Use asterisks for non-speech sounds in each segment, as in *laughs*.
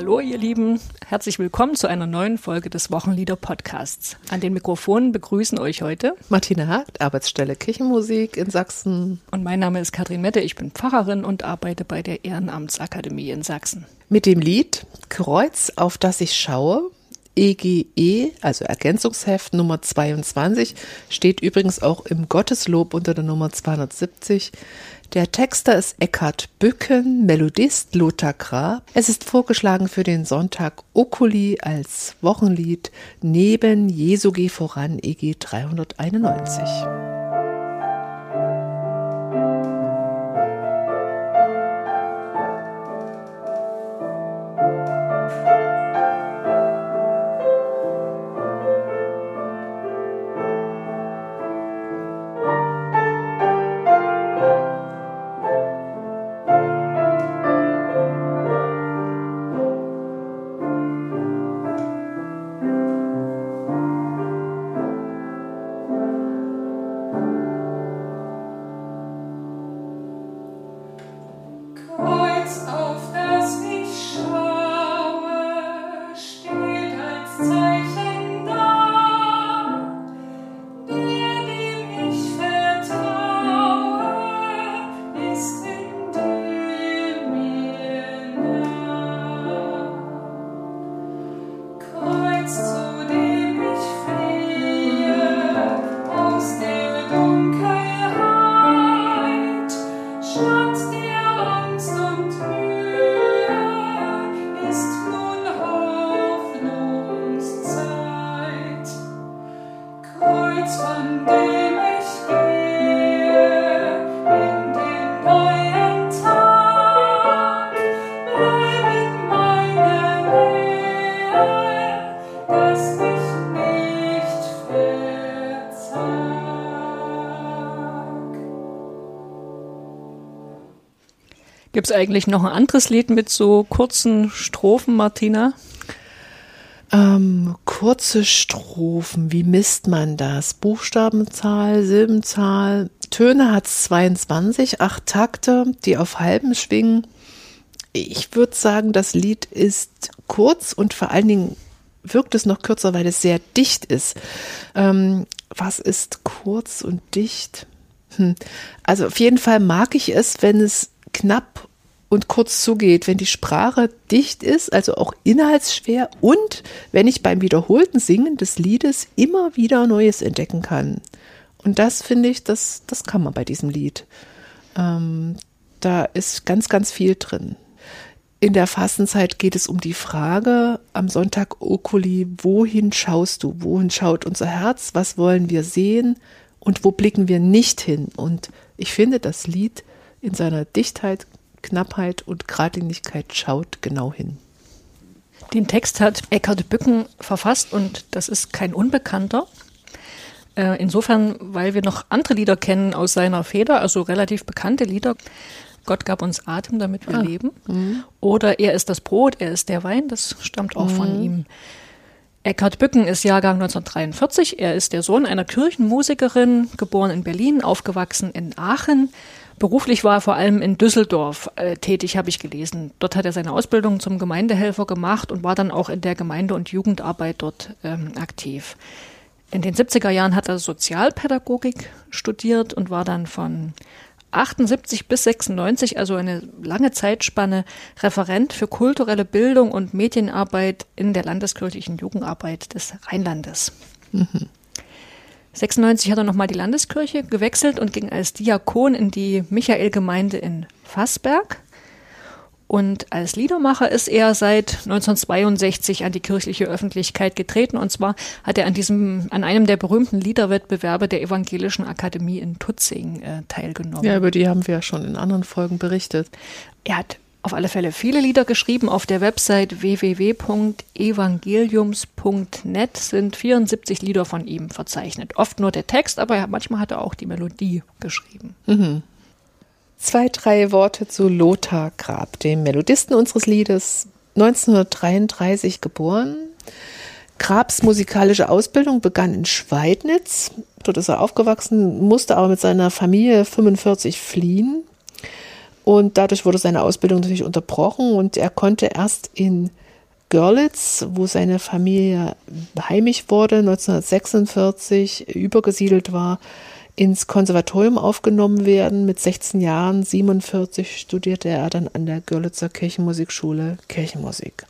Hallo ihr Lieben, herzlich willkommen zu einer neuen Folge des Wochenlieder Podcasts. An den Mikrofonen begrüßen euch heute Martina Hagt, Arbeitsstelle Kirchenmusik in Sachsen. Und mein Name ist Katrin Mette, ich bin Pfarrerin und arbeite bei der Ehrenamtsakademie in Sachsen. Mit dem Lied Kreuz, auf das ich schaue, EGE, e, also Ergänzungsheft Nummer 22, steht übrigens auch im Gotteslob unter der Nummer 270. Der Texter ist Eckhard Bücken, Melodist Lothar Grab. Es ist vorgeschlagen für den Sonntag Oculi als Wochenlied neben Jesu geh voran EG 391. Gibt es eigentlich noch ein anderes Lied mit so kurzen Strophen, Martina? Ähm, kurze Strophen, wie misst man das? Buchstabenzahl, Silbenzahl, Töne hat es 22, acht Takte, die auf halben schwingen. Ich würde sagen, das Lied ist kurz und vor allen Dingen wirkt es noch kürzer, weil es sehr dicht ist. Ähm, was ist kurz und dicht? Hm. Also auf jeden Fall mag ich es, wenn es knapp und kurz zugeht, wenn die Sprache dicht ist, also auch inhaltsschwer und wenn ich beim wiederholten Singen des Liedes immer wieder Neues entdecken kann. Und das finde ich, das, das kann man bei diesem Lied. Ähm, da ist ganz, ganz viel drin. In der Fastenzeit geht es um die Frage am Sonntag Okuli, wohin schaust du? Wohin schaut unser Herz? Was wollen wir sehen? Und wo blicken wir nicht hin? Und ich finde, das Lied in seiner Dichtheit Knappheit und Geradlinigkeit schaut genau hin. Den Text hat Eckhard Bücken verfasst und das ist kein Unbekannter. Äh, insofern, weil wir noch andere Lieder kennen aus seiner Feder, also relativ bekannte Lieder. Gott gab uns Atem, damit wir ah. leben. Mhm. Oder Er ist das Brot, er ist der Wein, das stammt auch mhm. von ihm. Eckhard Bücken ist Jahrgang 1943. Er ist der Sohn einer Kirchenmusikerin, geboren in Berlin, aufgewachsen in Aachen. Beruflich war er vor allem in Düsseldorf äh, tätig, habe ich gelesen. Dort hat er seine Ausbildung zum Gemeindehelfer gemacht und war dann auch in der Gemeinde- und Jugendarbeit dort ähm, aktiv. In den 70er Jahren hat er Sozialpädagogik studiert und war dann von 78 bis 96, also eine lange Zeitspanne, Referent für kulturelle Bildung und Medienarbeit in der landeskirchlichen Jugendarbeit des Rheinlandes. Mhm. 96 hat er nochmal die Landeskirche gewechselt und ging als Diakon in die Michaelgemeinde in Fassberg. Und als Liedermacher ist er seit 1962 an die kirchliche Öffentlichkeit getreten. Und zwar hat er an diesem, an einem der berühmten Liederwettbewerbe der Evangelischen Akademie in Tutzing äh, teilgenommen. Ja, über die haben wir ja schon in anderen Folgen berichtet. Er hat auf alle Fälle viele Lieder geschrieben. Auf der Website www.evangeliums.net sind 74 Lieder von ihm verzeichnet. Oft nur der Text, aber manchmal hat er auch die Melodie geschrieben. Mhm. Zwei, drei Worte zu Lothar Grab, dem Melodisten unseres Liedes, 1933 geboren. Grabs musikalische Ausbildung begann in Schweidnitz. Dort ist er aufgewachsen, musste aber mit seiner Familie 45 fliehen und dadurch wurde seine Ausbildung natürlich unterbrochen und er konnte erst in Görlitz, wo seine Familie heimisch wurde, 1946 übergesiedelt war, ins Konservatorium aufgenommen werden. Mit 16 Jahren, 47, studierte er dann an der Görlitzer Kirchenmusikschule Kirchenmusik.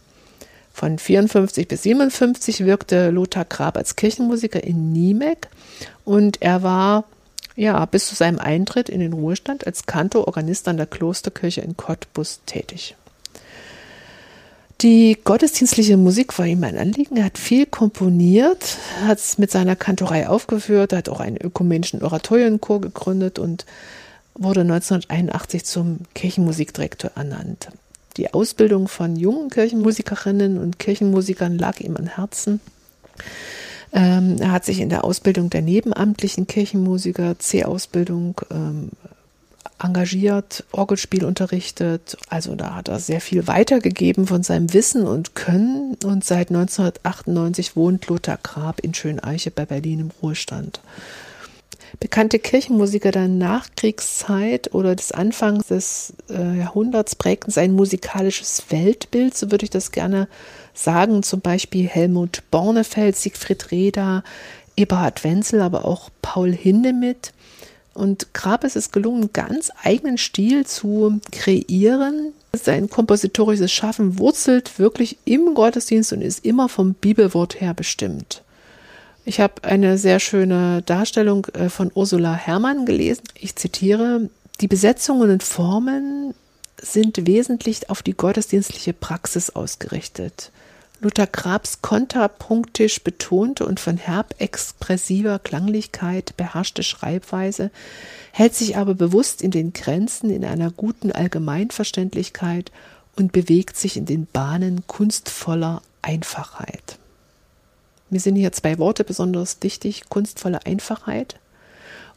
Von 54 bis 57 wirkte Lothar Grab als Kirchenmusiker in Niemek und er war ja bis zu seinem Eintritt in den Ruhestand als Kantor Organist an der Klosterkirche in Cottbus tätig. Die gottesdienstliche Musik war ihm ein Anliegen. Er hat viel komponiert, hat es mit seiner Kantorei aufgeführt, hat auch einen ökumenischen Oratorienchor gegründet und wurde 1981 zum Kirchenmusikdirektor ernannt. Die Ausbildung von jungen Kirchenmusikerinnen und Kirchenmusikern lag ihm am Herzen. Ähm, er hat sich in der Ausbildung der nebenamtlichen Kirchenmusiker, C-Ausbildung, ähm, engagiert, Orgelspiel unterrichtet. Also da hat er sehr viel weitergegeben von seinem Wissen und Können. Und seit 1998 wohnt Lothar Grab in Schöneiche bei Berlin im Ruhestand. Bekannte Kirchenmusiker der Nachkriegszeit oder des Anfangs des äh, Jahrhunderts prägten sein musikalisches Weltbild, so würde ich das gerne sagen. Zum Beispiel Helmut Bornefeld, Siegfried Reda, Eberhard Wenzel, aber auch Paul Hindemith. Und Grab ist es gelungen, ganz eigenen Stil zu kreieren. Sein kompositorisches Schaffen wurzelt wirklich im Gottesdienst und ist immer vom Bibelwort her bestimmt. Ich habe eine sehr schöne Darstellung äh, von Ursula Herrmann gelesen. Ich zitiere, die Besetzungen und Formen sind wesentlich auf die gottesdienstliche Praxis ausgerichtet. Luther Grabs kontrapunktisch betonte und von herb expressiver Klanglichkeit beherrschte Schreibweise hält sich aber bewusst in den Grenzen in einer guten Allgemeinverständlichkeit und bewegt sich in den Bahnen kunstvoller Einfachheit. Mir sind hier zwei Worte besonders wichtig, kunstvolle Einfachheit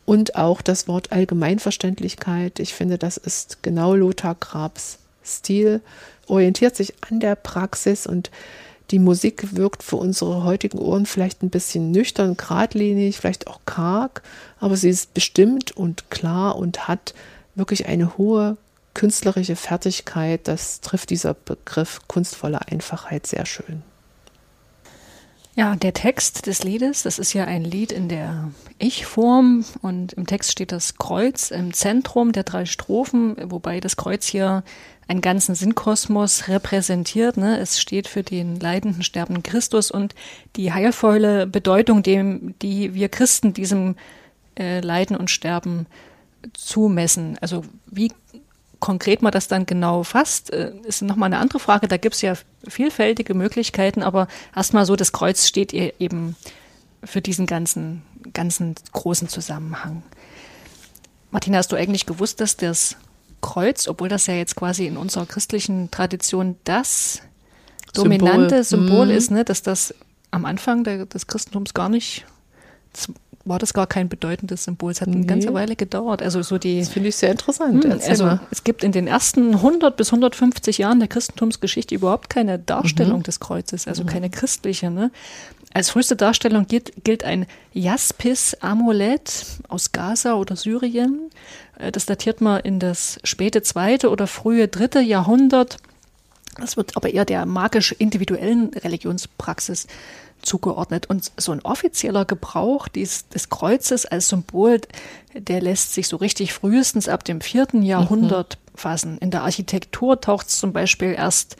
und auch das Wort Allgemeinverständlichkeit. Ich finde, das ist genau Lothar Grabs Stil, orientiert sich an der Praxis und die Musik wirkt für unsere heutigen Ohren vielleicht ein bisschen nüchtern, geradlinig, vielleicht auch karg, aber sie ist bestimmt und klar und hat wirklich eine hohe künstlerische Fertigkeit. Das trifft dieser Begriff kunstvoller Einfachheit sehr schön. Ja, der Text des Liedes, das ist ja ein Lied in der Ich-Form und im Text steht das Kreuz im Zentrum der drei Strophen, wobei das Kreuz hier einen ganzen Sinnkosmos repräsentiert. Ne? Es steht für den leidenden, sterbenden Christus und die heilvolle Bedeutung, dem, die wir Christen diesem äh, Leiden und Sterben zumessen. Also wie konkret man das dann genau fasst, äh, ist nochmal eine andere Frage. Da gibt es ja vielfältige Möglichkeiten, aber erstmal so, das Kreuz steht eben für diesen ganzen, ganzen großen Zusammenhang. Martina, hast du eigentlich gewusst, dass das Kreuz, obwohl das ja jetzt quasi in unserer christlichen Tradition das dominante Symbol, Symbol mhm. ist, ne, dass das am Anfang der, des Christentums gar nicht war das gar kein bedeutendes Symbol. Es hat eine ganze Weile gedauert. Also so die. Das finde ich sehr interessant. Mh, hm, also mal. es gibt in den ersten 100 bis 150 Jahren der Christentumsgeschichte überhaupt keine Darstellung mhm. des Kreuzes, also mhm. keine christliche. Ne? Als früheste Darstellung gilt, gilt ein Jaspis-Amulett aus Gaza oder Syrien. Äh, das datiert man in das späte zweite oder frühe dritte Jahrhundert. Das wird aber eher der magisch-individuellen Religionspraxis zugeordnet. Und so ein offizieller Gebrauch dies, des Kreuzes als Symbol, der lässt sich so richtig frühestens ab dem vierten Jahrhundert mhm. fassen. In der Architektur taucht es zum Beispiel erst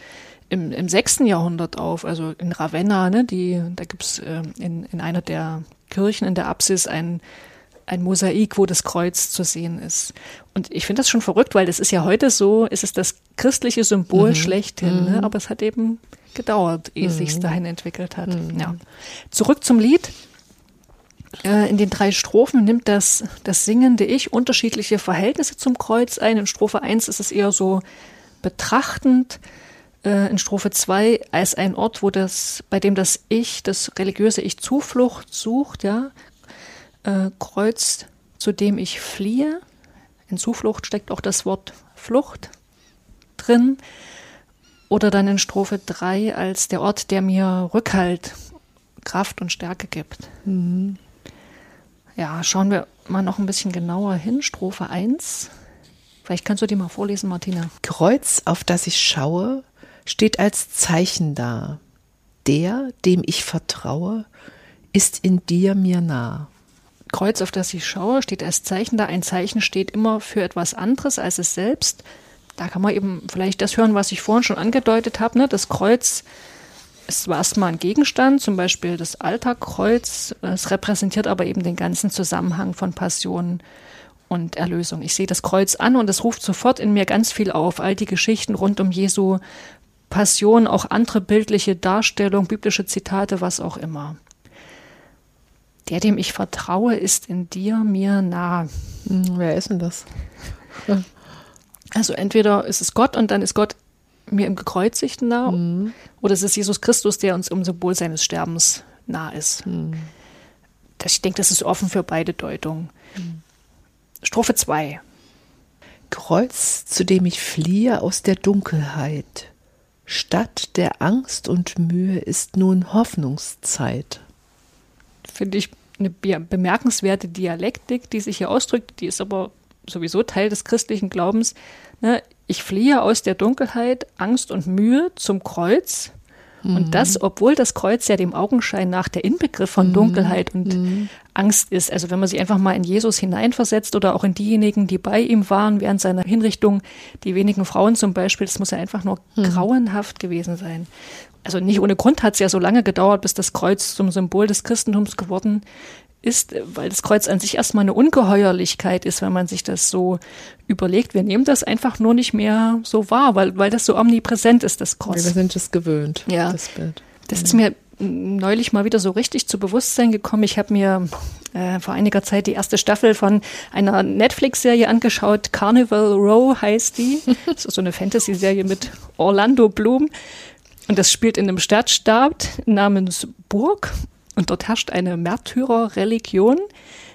im, im 6. Jahrhundert auf, also in Ravenna, ne, die, da gibt's äh, in, in einer der Kirchen in der Apsis ein, ein Mosaik, wo das Kreuz zu sehen ist. Und ich finde das schon verrückt, weil das ist ja heute so, ist es das christliche Symbol mhm. schlechthin, ne? Mhm. aber es hat eben gedauert, ehe mhm. sich dahin entwickelt hat. Mhm. Ja. Zurück zum Lied. Äh, in den drei Strophen nimmt das, das singende Ich unterschiedliche Verhältnisse zum Kreuz ein. In Strophe 1 ist es eher so betrachtend, äh, in Strophe 2 als ein Ort, wo das, bei dem das Ich, das religiöse Ich Zuflucht sucht, ja, äh, Kreuz, zu dem ich fliehe. In Zuflucht steckt auch das Wort Flucht drin. Oder dann in Strophe 3 als der Ort, der mir Rückhalt, Kraft und Stärke gibt. Mhm. Ja, schauen wir mal noch ein bisschen genauer hin. Strophe 1. Vielleicht kannst du die mal vorlesen, Martina. Kreuz, auf das ich schaue, steht als Zeichen da. der, dem ich vertraue, ist in dir mir nah. Kreuz, auf das ich schaue, steht als Zeichen da. Ein Zeichen steht immer für etwas anderes als es selbst. Da kann man eben vielleicht das hören, was ich vorhin schon angedeutet habe. Ne? Das Kreuz ist erstmal ein Gegenstand, zum Beispiel das Alterkreuz. Es repräsentiert aber eben den ganzen Zusammenhang von Passion und Erlösung. Ich sehe das Kreuz an und es ruft sofort in mir ganz viel auf. All die Geschichten rund um Jesu Passion, auch andere bildliche Darstellungen, biblische Zitate, was auch immer. Der, dem ich vertraue, ist in dir mir nah. Hm, wer ist denn das? *laughs* Also entweder ist es Gott und dann ist Gott mir im Gekreuzigten nah, mhm. oder es ist Jesus Christus, der uns im Symbol seines Sterbens nah ist. Mhm. Ich denke, das ist offen für beide Deutungen. Mhm. Strophe 2. Kreuz, zu dem ich fliehe aus der Dunkelheit. Stadt der Angst und Mühe ist nun Hoffnungszeit. Finde ich eine bemerkenswerte Dialektik, die sich hier ausdrückt, die ist aber sowieso Teil des christlichen Glaubens. Ne? Ich fliehe aus der Dunkelheit, Angst und Mühe zum Kreuz. Mhm. Und das, obwohl das Kreuz ja dem Augenschein nach der Inbegriff von mhm. Dunkelheit und mhm. Angst ist. Also wenn man sich einfach mal in Jesus hineinversetzt oder auch in diejenigen, die bei ihm waren während seiner Hinrichtung, die wenigen Frauen zum Beispiel, das muss ja einfach nur mhm. grauenhaft gewesen sein. Also nicht ohne Grund hat es ja so lange gedauert, bis das Kreuz zum Symbol des Christentums geworden ist, weil das Kreuz an sich erstmal eine Ungeheuerlichkeit ist, wenn man sich das so überlegt. Wir nehmen das einfach nur nicht mehr so wahr, weil, weil das so omnipräsent ist, das Kreuz. Wir sind es gewöhnt, ja. das Bild. Das ist mir neulich mal wieder so richtig zu Bewusstsein gekommen. Ich habe mir äh, vor einiger Zeit die erste Staffel von einer Netflix-Serie angeschaut. Carnival Row heißt die. *laughs* Das ist so eine Fantasy-Serie mit Orlando Bloom. Und das spielt in einem Stadtstaat namens Burg. Und dort herrscht eine Märtyrerreligion.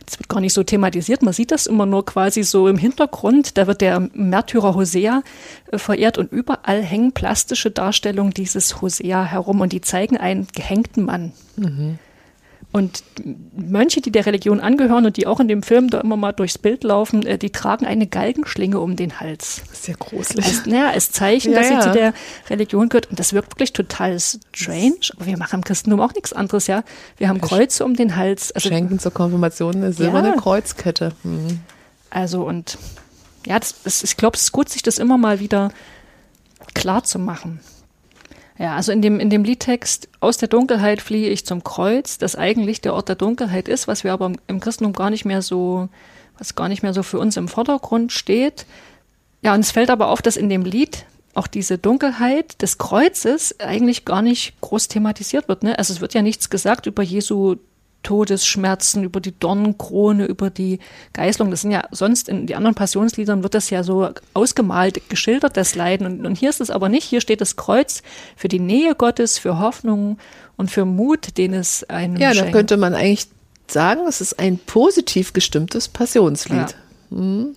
Das wird gar nicht so thematisiert. Man sieht das immer nur quasi so im Hintergrund. Da wird der Märtyrer Hosea äh, verehrt und überall hängen plastische Darstellungen dieses Hosea herum und die zeigen einen gehängten Mann. Mhm. Und Mönche, die der Religion angehören und die auch in dem Film da immer mal durchs Bild laufen, äh, die tragen eine Galgenschlinge um den Hals. Das ist ja gruselig. Als, naja, als Zeichen, ja, dass ja. sie zu der Religion gehört. Und das wirkt wirklich total strange. Aber wir machen im Christentum auch nichts anderes, ja. Wir haben Kreuze um den Hals. Also, Schenken zur Konfirmation eine silberne ja. Kreuzkette. Mhm. Also und ja, das, das, ich glaube, es ist gut, sich das immer mal wieder klar zu machen. Ja, also in dem, in dem Liedtext Aus der Dunkelheit fliehe ich zum Kreuz, das eigentlich der Ort der Dunkelheit ist, was wir aber im Christentum gar nicht mehr so, was gar nicht mehr so für uns im Vordergrund steht. Ja, und es fällt aber auf, dass in dem Lied auch diese Dunkelheit des Kreuzes eigentlich gar nicht groß thematisiert wird. Ne? Also es wird ja nichts gesagt über Jesu Todesschmerzen, über die Dornenkrone, über die Geißelung. Das sind ja sonst in die anderen Passionsliedern wird das ja so ausgemalt, geschildert, das Leiden. Und, und hier ist es aber nicht. Hier steht das Kreuz für die Nähe Gottes, für Hoffnung und für Mut, den es einem Ja, schenkt. dann könnte man eigentlich sagen, es ist ein positiv gestimmtes Passionslied. Ja. Mhm.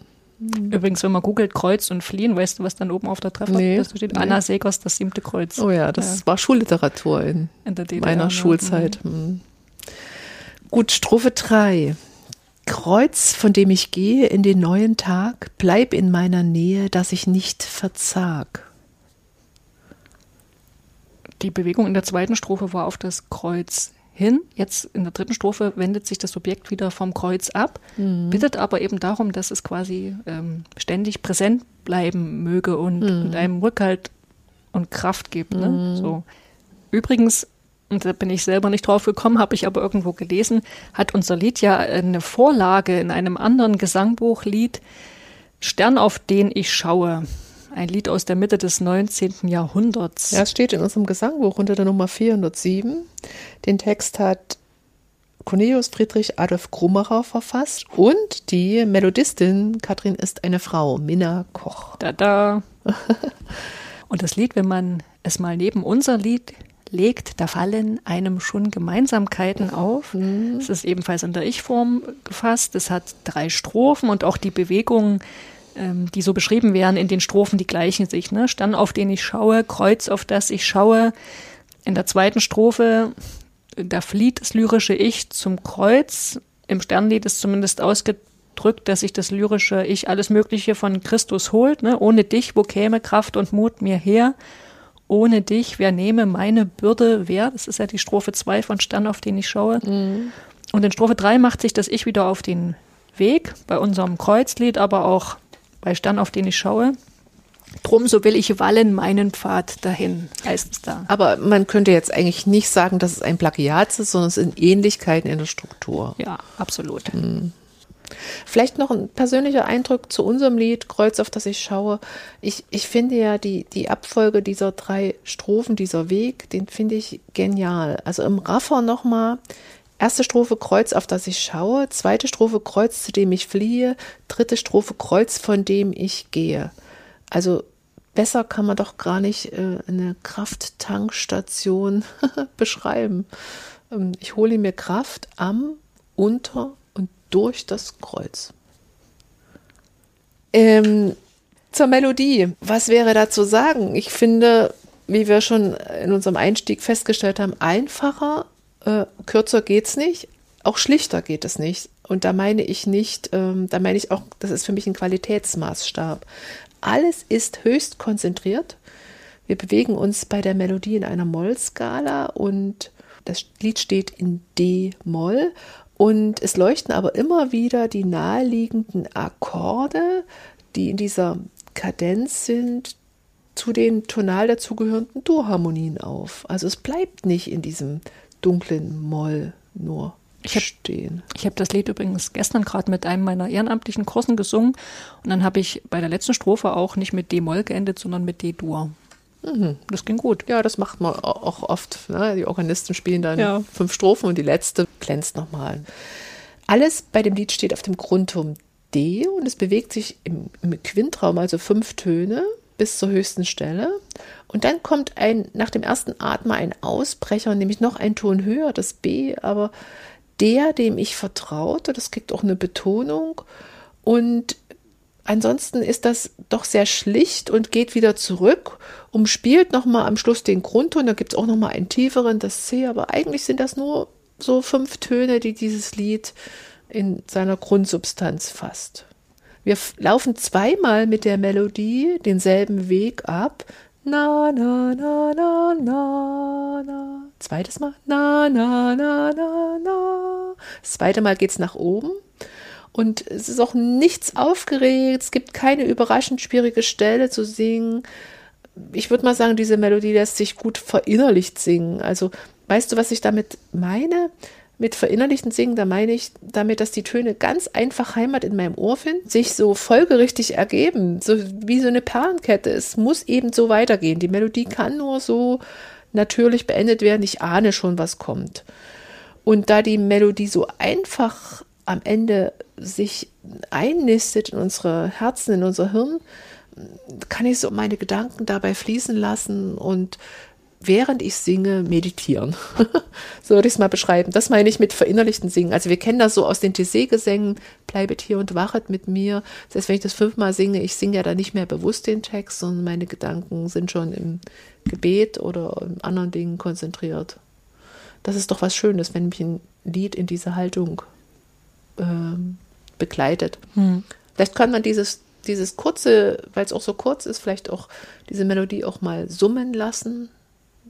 Übrigens, wenn man googelt Kreuz und Fliehen, weißt du, was dann oben auf der Treffer nee, steht? Nee. Anna Segers, das siebte Kreuz. Oh ja, das ja. war Schulliteratur in, in meiner ne? Schulzeit. Mhm. Gut, Strophe 3. Kreuz, von dem ich gehe in den neuen Tag, bleib in meiner Nähe, dass ich nicht verzag. Die Bewegung in der zweiten Strophe war auf das Kreuz hin. Jetzt in der dritten Strophe wendet sich das Objekt wieder vom Kreuz ab, mhm. bittet aber eben darum, dass es quasi ähm, ständig präsent bleiben möge und, mhm. und einem Rückhalt und Kraft gibt. Ne? Mhm. So. Übrigens und da bin ich selber nicht drauf gekommen, habe ich aber irgendwo gelesen, hat unser Lied ja eine Vorlage in einem anderen Gesangbuchlied, Stern, auf den ich schaue. Ein Lied aus der Mitte des 19. Jahrhunderts. Ja, es steht in unserem Gesangbuch unter der Nummer 407. Den Text hat Cornelius Friedrich Adolf Krummerer verfasst und die Melodistin Katrin ist eine Frau, Minna Koch. Da da. *laughs* und das Lied, wenn man es mal neben unser Lied legt, da fallen einem schon Gemeinsamkeiten auf. Mhm. Es ist ebenfalls in der Ich-Form gefasst. Es hat drei Strophen und auch die Bewegungen, ähm, die so beschrieben werden in den Strophen, die gleichen sich. Ne? Stern, auf den ich schaue, Kreuz, auf das ich schaue. In der zweiten Strophe, da flieht das lyrische Ich zum Kreuz. Im Sternlied ist zumindest ausgedrückt, dass sich das lyrische Ich alles Mögliche von Christus holt. Ne? Ohne dich, wo käme Kraft und Mut mir her? Ohne dich, wer nehme meine Bürde, wer? Das ist ja die Strophe 2 von Stern, auf den ich schaue. Mhm. Und in Strophe 3 macht sich das Ich wieder auf den Weg, bei unserem Kreuzlied, aber auch bei Stern, auf den ich schaue. Drum, so will ich wallen meinen Pfad dahin, heißt es da. Aber man könnte jetzt eigentlich nicht sagen, dass es ein Plagiat ist, sondern es sind Ähnlichkeiten in der Struktur. Ja, absolut. Mhm. Vielleicht noch ein persönlicher Eindruck zu unserem Lied Kreuz, auf das ich schaue. Ich, ich finde ja die, die Abfolge dieser drei Strophen, dieser Weg, den finde ich genial. Also im Raffer nochmal, erste Strophe Kreuz, auf das ich schaue, zweite Strophe Kreuz, zu dem ich fliehe, dritte Strophe Kreuz, von dem ich gehe. Also besser kann man doch gar nicht äh, eine Krafttankstation *laughs* beschreiben. Ähm, ich hole mir Kraft am, unter durch das Kreuz. Ähm, zur Melodie. Was wäre da zu sagen? Ich finde, wie wir schon in unserem Einstieg festgestellt haben, einfacher, äh, kürzer geht's nicht. Auch schlichter geht es nicht. Und da meine ich nicht, ähm, da meine ich auch, das ist für mich ein Qualitätsmaßstab. Alles ist höchst konzentriert. Wir bewegen uns bei der Melodie in einer Moll-Skala und das Lied steht in D-Moll und es leuchten aber immer wieder die naheliegenden Akkorde, die in dieser Kadenz sind, zu den tonal dazugehörenden Dur-Harmonien auf. Also es bleibt nicht in diesem dunklen Moll nur ich hab, stehen. Ich habe das Lied übrigens gestern gerade mit einem meiner ehrenamtlichen Kursen gesungen und dann habe ich bei der letzten Strophe auch nicht mit D-Moll geendet, sondern mit D-Dur. Mhm. Das ging gut. Ja, das macht man auch oft. Ne? Die Organisten spielen dann ja. fünf Strophen und die letzte glänzt nochmal. Alles bei dem Lied steht auf dem Grundton D und es bewegt sich im, im Quintraum, also fünf Töne bis zur höchsten Stelle. Und dann kommt ein, nach dem ersten Atmen ein Ausbrecher, nämlich noch ein Ton höher, das B, aber der, dem ich vertraute, das kriegt auch eine Betonung. Und ansonsten ist das doch sehr schlicht und geht wieder zurück, umspielt nochmal am Schluss den Grundton, da gibt es auch nochmal einen tieferen, das C, aber eigentlich sind das nur so fünf Töne, die dieses Lied in seiner Grundsubstanz fasst. Wir laufen zweimal mit der Melodie denselben Weg ab. Na, na, na, na, na, na. Zweites Mal. Na, na, na, na, na. Das zweite Mal geht es nach oben. Und es ist auch nichts aufgeregt. Es gibt keine überraschend schwierige Stelle zu singen. Ich würde mal sagen, diese Melodie lässt sich gut verinnerlicht singen. Also, weißt du, was ich damit meine? Mit verinnerlichten Singen, da meine ich damit, dass die Töne ganz einfach Heimat in meinem Ohr finden, sich so folgerichtig ergeben, so wie so eine Perlenkette. Es muss eben so weitergehen. Die Melodie kann nur so natürlich beendet werden. Ich ahne schon, was kommt. Und da die Melodie so einfach am Ende sich einnistet in unsere Herzen, in unser Hirn, kann ich so meine Gedanken dabei fließen lassen und während ich singe, meditieren. *laughs* so würde ich es mal beschreiben. Das meine ich mit verinnerlichten Singen. Also wir kennen das so aus den TC-Gesängen, bleibet hier und wachet mit mir. Heißt, wenn ich das fünfmal singe, ich singe ja dann nicht mehr bewusst den Text, sondern meine Gedanken sind schon im Gebet oder in anderen Dingen konzentriert. Das ist doch was Schönes, wenn mich ein Lied in diese Haltung ähm, begleitet. Hm. Vielleicht kann man dieses, dieses kurze, weil es auch so kurz ist, vielleicht auch diese Melodie auch mal summen lassen,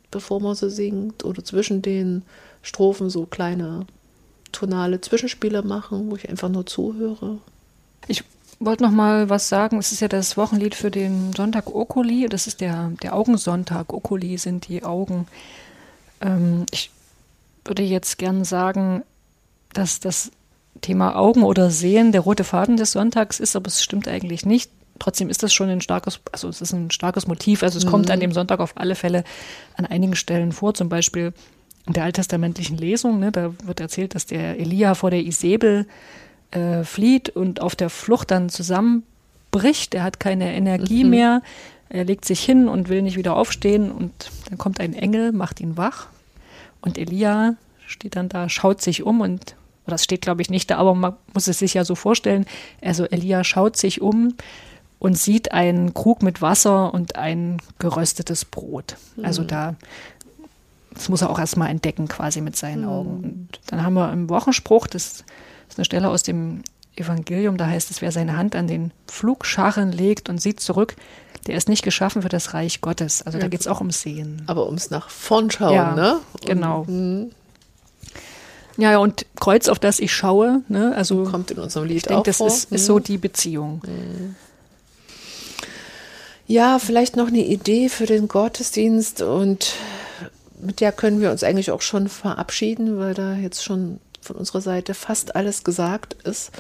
bevor man sie singt oder zwischen den Strophen so kleine tonale Zwischenspiele machen, wo ich einfach nur zuhöre. Ich wollte noch mal was sagen. Es ist ja das Wochenlied für den Sonntag Okuli. Das ist der, der Augensonntag. Okuli sind die Augen. Ähm, ich würde jetzt gern sagen, dass das Thema Augen oder Sehen der rote Faden des Sonntags ist, aber es stimmt eigentlich nicht. Trotzdem ist das schon ein starkes, also es ist ein starkes Motiv. Also es mhm. kommt an dem Sonntag auf alle Fälle an einigen Stellen vor, zum Beispiel in der alttestamentlichen Lesung. Ne, da wird erzählt, dass der Elia vor der Isabel äh, flieht und auf der Flucht dann zusammenbricht. Er hat keine Energie mhm. mehr. Er legt sich hin und will nicht wieder aufstehen und dann kommt ein Engel, macht ihn wach und Elia steht dann da, schaut sich um und das steht glaube ich nicht da, aber man muss es sich ja so vorstellen. Also Elia schaut sich um und sieht einen Krug mit Wasser und ein geröstetes Brot. Also mhm. da, das muss er auch erstmal entdecken quasi mit seinen mhm. Augen. Und dann haben wir im Wochenspruch, das ist eine Stelle aus dem Evangelium, da heißt es, wer seine Hand an den Flugscharen legt und sieht zurück, der ist nicht geschaffen für das Reich Gottes. Also da geht es auch ums Sehen. Aber ums nach vorn schauen, Ja, ne? genau. Mhm. Ja, ja, und Kreuz, auf das ich schaue, ne? also Kommt in unserem Lied ich denke, auch das vor. ist, ist Mhm. so die Beziehung. Ja, vielleicht noch eine Idee für den Gottesdienst und mit der können wir uns eigentlich auch schon verabschieden, weil da jetzt schon von unserer Seite fast alles gesagt ist.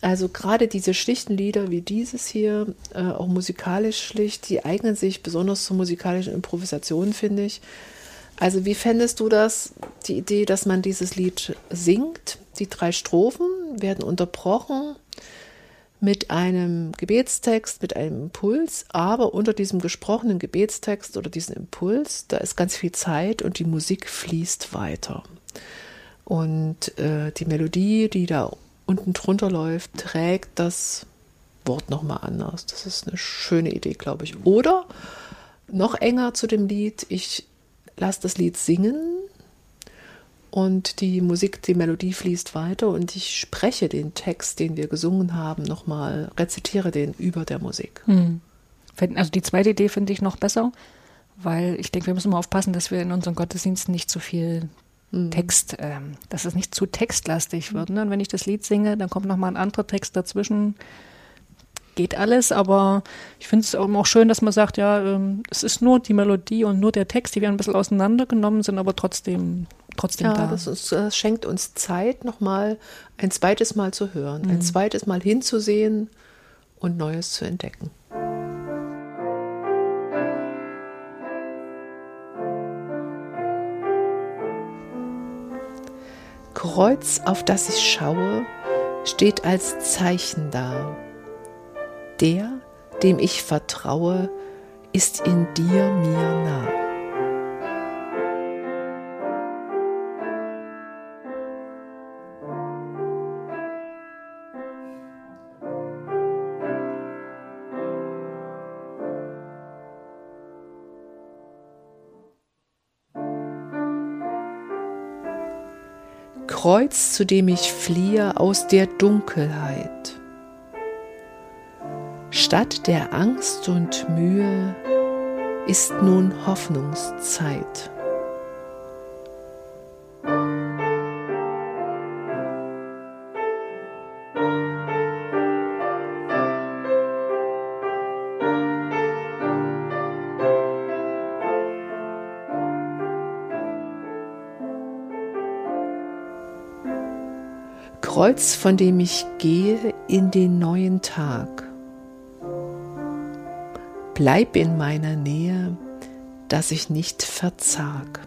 Also gerade diese schlichten Lieder wie dieses hier, äh, auch musikalisch schlicht, die eignen sich besonders zur musikalischen Improvisation, finde ich. Also wie fändest du das, die Idee, dass man dieses Lied singt? Die drei Strophen werden unterbrochen mit einem Gebetstext, mit einem Impuls, aber unter diesem gesprochenen Gebetstext oder diesem Impuls, da ist ganz viel Zeit und die Musik fließt weiter. Und äh, die Melodie, die da unten drunter läuft, trägt das Wort nochmal anders. Das ist eine schöne Idee, glaube ich. Oder noch enger zu dem Lied, ich lasse das Lied singen und die Musik, die Melodie fließt weiter und ich spreche den Text, den wir gesungen haben, nochmal, rezitiere den über der Musik. Hm. Also die zweite Idee finde ich noch besser, weil ich denke, wir müssen mal aufpassen, dass wir in unseren Gottesdiensten nicht zu viel Text, ähm, dass es nicht zu textlastig wird. Ne? Und wenn ich das Lied singe, dann kommt noch mal ein anderer Text dazwischen. Geht alles, aber ich finde es auch schön, dass man sagt, ja, ähm, es ist nur die Melodie und nur der Text, die werden ein bisschen auseinandergenommen, sind aber trotzdem, trotzdem Ja, da. das, ist, das schenkt uns Zeit, nochmal ein zweites Mal zu hören, ein zweites Mal hinzusehen und Neues zu entdecken. Kreuz, auf das ich schaue, steht als Zeichen da. Der, dem ich vertraue, ist in dir mir nah. Kreuz, zu dem ich fliehe aus der Dunkelheit. Statt der Angst und Mühe ist nun Hoffnungszeit. Kreuz, von dem ich gehe in den neuen Tag. Bleib in meiner Nähe, dass ich nicht verzag.